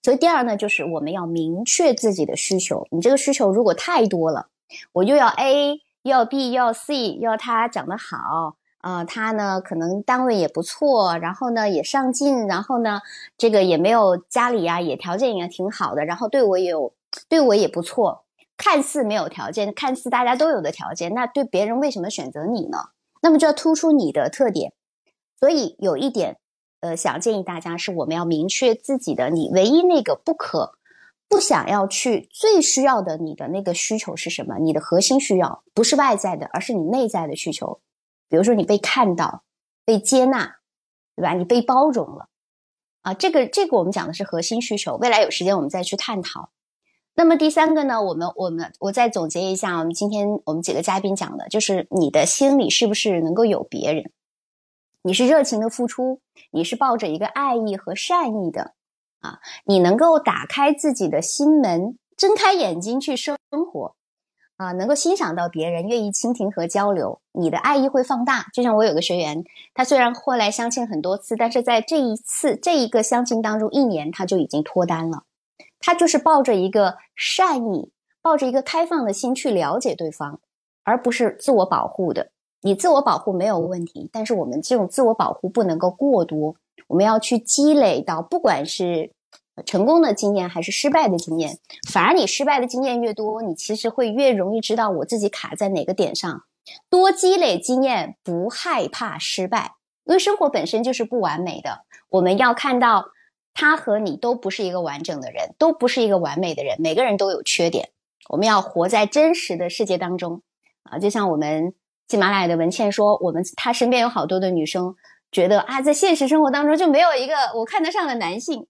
所以第二呢，就是我们要明确自己的需求。你这个需求如果太多了，我又要 A，又要 B，又要 C，又要他长得好，呃，他呢可能单位也不错，然后呢也上进，然后呢这个也没有家里呀也条件也挺好的，然后对我也有对我也不错，看似没有条件，看似大家都有的条件，那对别人为什么选择你呢？那么就要突出你的特点。所以有一点。呃，想建议大家是，我们要明确自己的你唯一那个不可不想要去最需要的你的那个需求是什么？你的核心需要不是外在的，而是你内在的需求。比如说，你被看到、被接纳，对吧？你被包容了啊，这个这个我们讲的是核心需求。未来有时间我们再去探讨。那么第三个呢？我们我们我再总结一下，我们今天我们几个嘉宾讲的就是你的心里是不是能够有别人？你是热情的付出，你是抱着一个爱意和善意的，啊，你能够打开自己的心门，睁开眼睛去生活，啊，能够欣赏到别人，愿意倾听和交流，你的爱意会放大。就像我有个学员，他虽然后来相亲很多次，但是在这一次这一个相亲当中，一年他就已经脱单了。他就是抱着一个善意，抱着一个开放的心去了解对方，而不是自我保护的。你自我保护没有问题，但是我们这种自我保护不能够过多。我们要去积累到，不管是成功的经验还是失败的经验。反而你失败的经验越多，你其实会越容易知道我自己卡在哪个点上。多积累经验，不害怕失败，因为生活本身就是不完美的。我们要看到，他和你都不是一个完整的人，都不是一个完美的人，每个人都有缺点。我们要活在真实的世界当中啊，就像我们。喜马拉雅的文倩说：“我们她身边有好多的女生，觉得啊，在现实生活当中就没有一个我看得上的男性。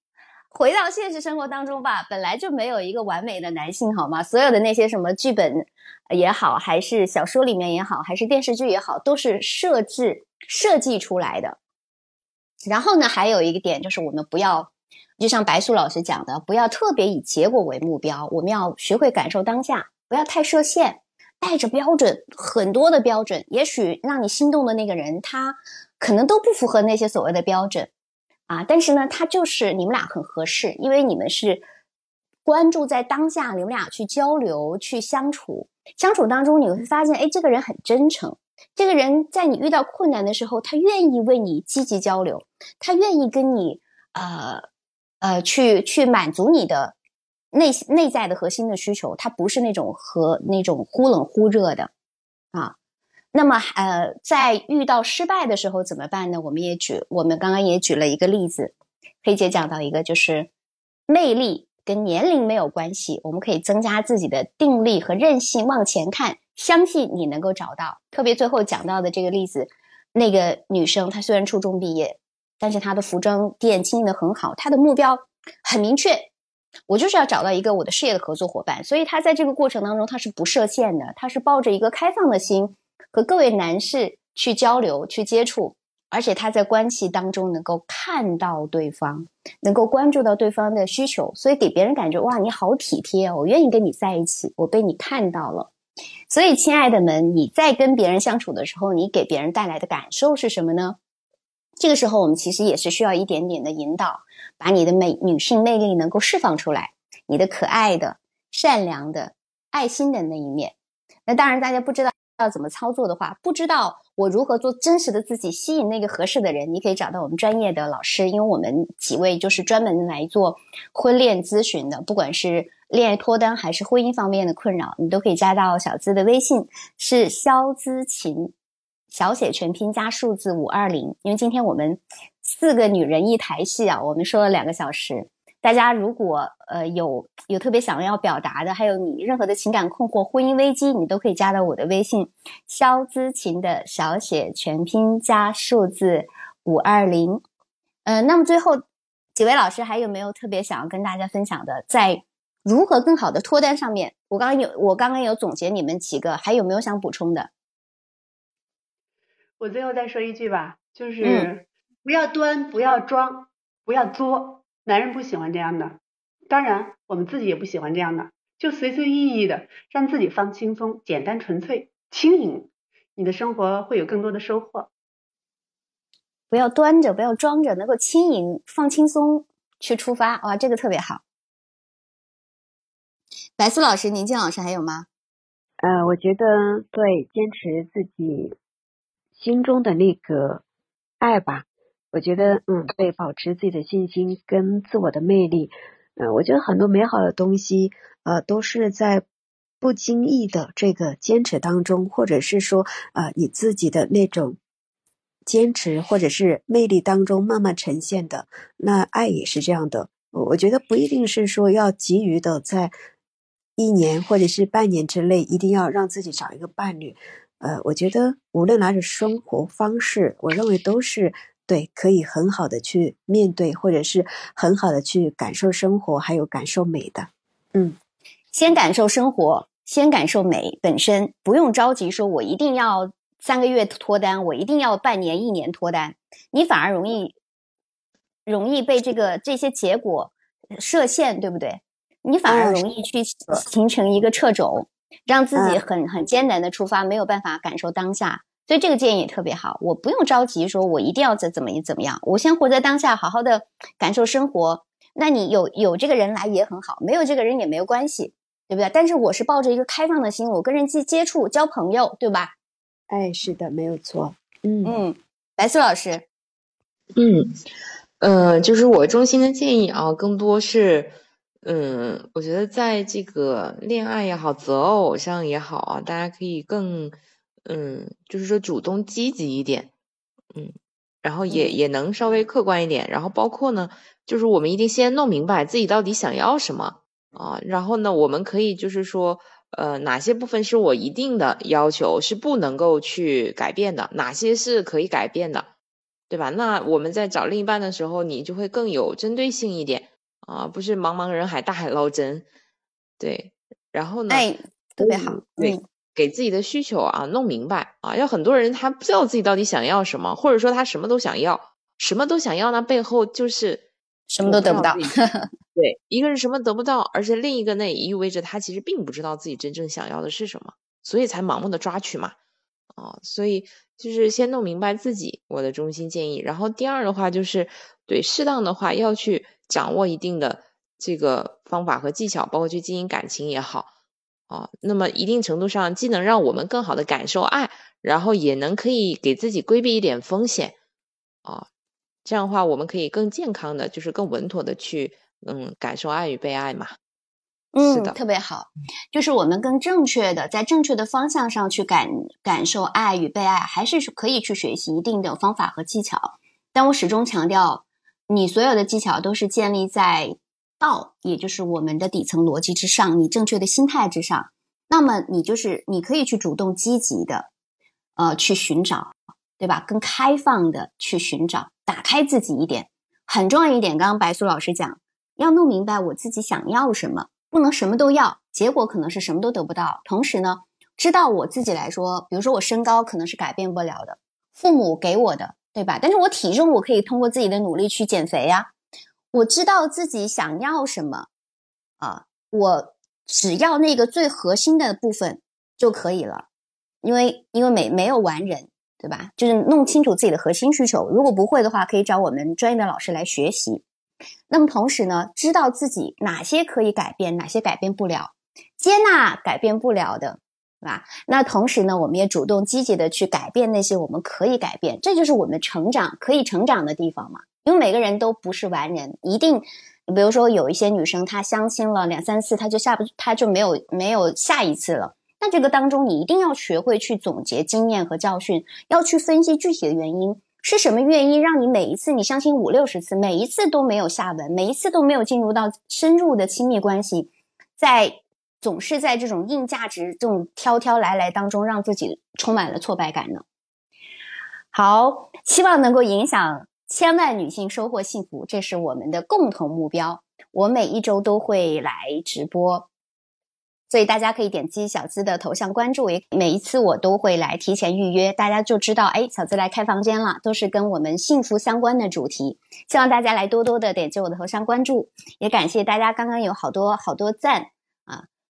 回到现实生活当中吧，本来就没有一个完美的男性，好吗？所有的那些什么剧本也好，还是小说里面也好，还是电视剧也好，都是设置设计出来的。然后呢，还有一个点就是，我们不要，就像白素老师讲的，不要特别以结果为目标，我们要学会感受当下，不要太设限。”带着标准很多的标准，也许让你心动的那个人，他可能都不符合那些所谓的标准啊。但是呢，他就是你们俩很合适，因为你们是关注在当下，你们俩去交流、去相处，相处当中你会发现，哎，这个人很真诚，这个人在你遇到困难的时候，他愿意为你积极交流，他愿意跟你呃呃去去满足你的。内内在的核心的需求，它不是那种和那种忽冷忽热的啊。那么呃，在遇到失败的时候怎么办呢？我们也举，我们刚刚也举了一个例子，黑姐讲到一个，就是魅力跟年龄没有关系，我们可以增加自己的定力和韧性，往前看，相信你能够找到。特别最后讲到的这个例子，那个女生她虽然初中毕业，但是他的服装店经营的很好，他的目标很明确。我就是要找到一个我的事业的合作伙伴，所以他在这个过程当中他是不设限的，他是抱着一个开放的心和各位男士去交流、去接触，而且他在关系当中能够看到对方，能够关注到对方的需求，所以给别人感觉哇，你好体贴，我愿意跟你在一起，我被你看到了。所以，亲爱的们，你在跟别人相处的时候，你给别人带来的感受是什么呢？这个时候，我们其实也是需要一点点的引导。把你的美女性魅力能够释放出来，你的可爱的、善良的、爱心的那一面。那当然，大家不知道要怎么操作的话，不知道我如何做真实的自己，吸引那个合适的人，你可以找到我们专业的老师，因为我们几位就是专门来做婚恋咨询的，不管是恋爱脱单还是婚姻方面的困扰，你都可以加到小资的微信，是肖姿琴，小写全拼加数字五二零。因为今天我们。四个女人一台戏啊，我们说了两个小时，大家如果呃有有特别想要表达的，还有你任何的情感困惑、婚姻危机，你都可以加到我的微信“肖姿琴”的小写全拼加数字五二零。嗯，那么最后几位老师还有没有特别想要跟大家分享的，在如何更好的脱单上面？我刚刚有我刚刚有总结你们几个，还有没有想补充的？我最后再说一句吧，就是不要端，不要装，不要作，男人不喜欢这样的，当然我们自己也不喜欢这样的，就随随意意的让自己放轻松，简单纯粹，轻盈，你的生活会有更多的收获。不要端着，不要装着，能够轻盈、放轻松去出发，哇，这个特别好。白苏老师、宁静老师还有吗？呃，我觉得对，坚持自己。心中的那个爱吧，我觉得，嗯，对，保持自己的信心跟自我的魅力，嗯，我觉得很多美好的东西，呃，都是在不经意的这个坚持当中，或者是说，呃，你自己的那种坚持或者是魅力当中慢慢呈现的。那爱也是这样的，我觉得不一定是说要急于的在一年或者是半年之内，一定要让自己找一个伴侣。呃，我觉得无论哪种生活方式，我认为都是对，可以很好的去面对，或者是很好的去感受生活，还有感受美的。嗯，先感受生活，先感受美本身，不用着急说，我一定要三个月脱单，我一定要半年、一年脱单，你反而容易容易被这个这些结果设限，对不对？你反而容易去形成一个掣肘。让自己很很艰难的出发，没有办法感受当下，所以这个建议也特别好。我不用着急，说我一定要怎怎么怎么样，我先活在当下，好好的感受生活。那你有有这个人来也很好，没有这个人也没有关系，对不对？但是我是抱着一个开放的心，我跟人接接触交朋友，对吧？哎，是的，没有错。嗯嗯，白苏老师，嗯呃，就是我衷心的建议啊，更多是。嗯，我觉得在这个恋爱也好，择偶上也好啊，大家可以更，嗯，就是说主动积极一点，嗯，然后也也能稍微客观一点，然后包括呢，就是我们一定先弄明白自己到底想要什么啊，然后呢，我们可以就是说，呃，哪些部分是我一定的要求是不能够去改变的，哪些是可以改变的，对吧？那我们在找另一半的时候，你就会更有针对性一点。啊，不是茫茫人海，大海捞针，对，然后呢？哎，特别好，对，给自己的需求啊弄明白啊，要很多人他不知道自己到底想要什么，或者说他什么都想要，什么都想要，那背后就是什么都得不到。对，一个是什么得不到，而且另一个呢也意味着他其实并不知道自己真正想要的是什么，所以才盲目的抓取嘛。啊，所以就是先弄明白自己，我的中心建议。然后第二的话就是，对，适当的话要去。掌握一定的这个方法和技巧，包括去经营感情也好，啊，那么一定程度上既能让我们更好的感受爱，然后也能可以给自己规避一点风险，啊，这样的话我们可以更健康的，就是更稳妥的去，嗯，感受爱与被爱嘛。嗯，特别好，就是我们更正确的在正确的方向上去感感受爱与被爱，还是可以去学习一定的方法和技巧，但我始终强调。你所有的技巧都是建立在道，也就是我们的底层逻辑之上，你正确的心态之上。那么你就是你可以去主动积极的，呃，去寻找，对吧？更开放的去寻找，打开自己一点。很重要一点，刚刚白苏老师讲，要弄明白我自己想要什么，不能什么都要，结果可能是什么都得不到。同时呢，知道我自己来说，比如说我身高可能是改变不了的，父母给我的。对吧？但是我体重我可以通过自己的努力去减肥呀。我知道自己想要什么啊，我只要那个最核心的部分就可以了。因为因为没没有完人，对吧？就是弄清楚自己的核心需求。如果不会的话，可以找我们专业的老师来学习。那么同时呢，知道自己哪些可以改变，哪些改变不了，接纳改变不了的。对吧？那同时呢，我们也主动积极的去改变那些我们可以改变，这就是我们成长可以成长的地方嘛。因为每个人都不是完人，一定，比如说有一些女生她相亲了两三次，她就下不，她就没有没有下一次了。那这个当中，你一定要学会去总结经验和教训，要去分析具体的原因，是什么原因让你每一次你相亲五六十次，每一次都没有下文，每一次都没有进入到深入的亲密关系，在总是在这种硬价值、这种挑挑来来当中，让自己充满了挫败感呢？好，希望能够影响千万女性收获幸福，这是我们的共同目标。我每一周都会来直播。所以大家可以点击小资的头像关注，也每一次我都会来提前预约，大家就知道，哎，小资来开房间了，都是跟我们幸福相关的主题。希望大家来多多的点击我的头像关注，也感谢大家刚刚有好多好多赞！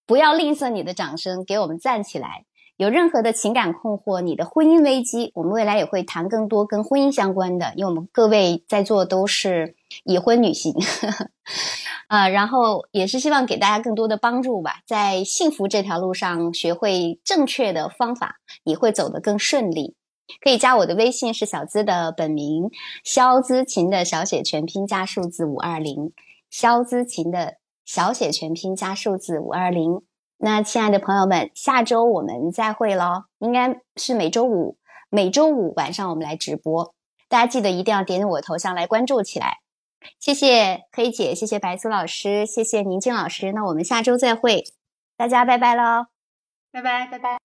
不要吝啬你的掌声，给我们赞起来。有任何的情感困惑，你的婚姻危机，我们未来也会谈更多跟婚姻相关的，因为我们各位在座都是已婚女性。啊，然后也是希望给大家更多的帮助吧，在幸福这条路上学会正确的方法，你会走得更顺利。可以加我的微信，是小资的本名肖资琴的小写全拼加数字五二零，肖资琴的小写全拼加数字五二零。那亲爱的朋友们，下周我们再会喽，应该是每周五，每周五晚上我们来直播，大家记得一定要点我头像来关注起来。谢谢黑姐，谢谢白苏老师，谢谢宁静老师。那我们下周再会，大家拜拜喽，拜拜拜拜。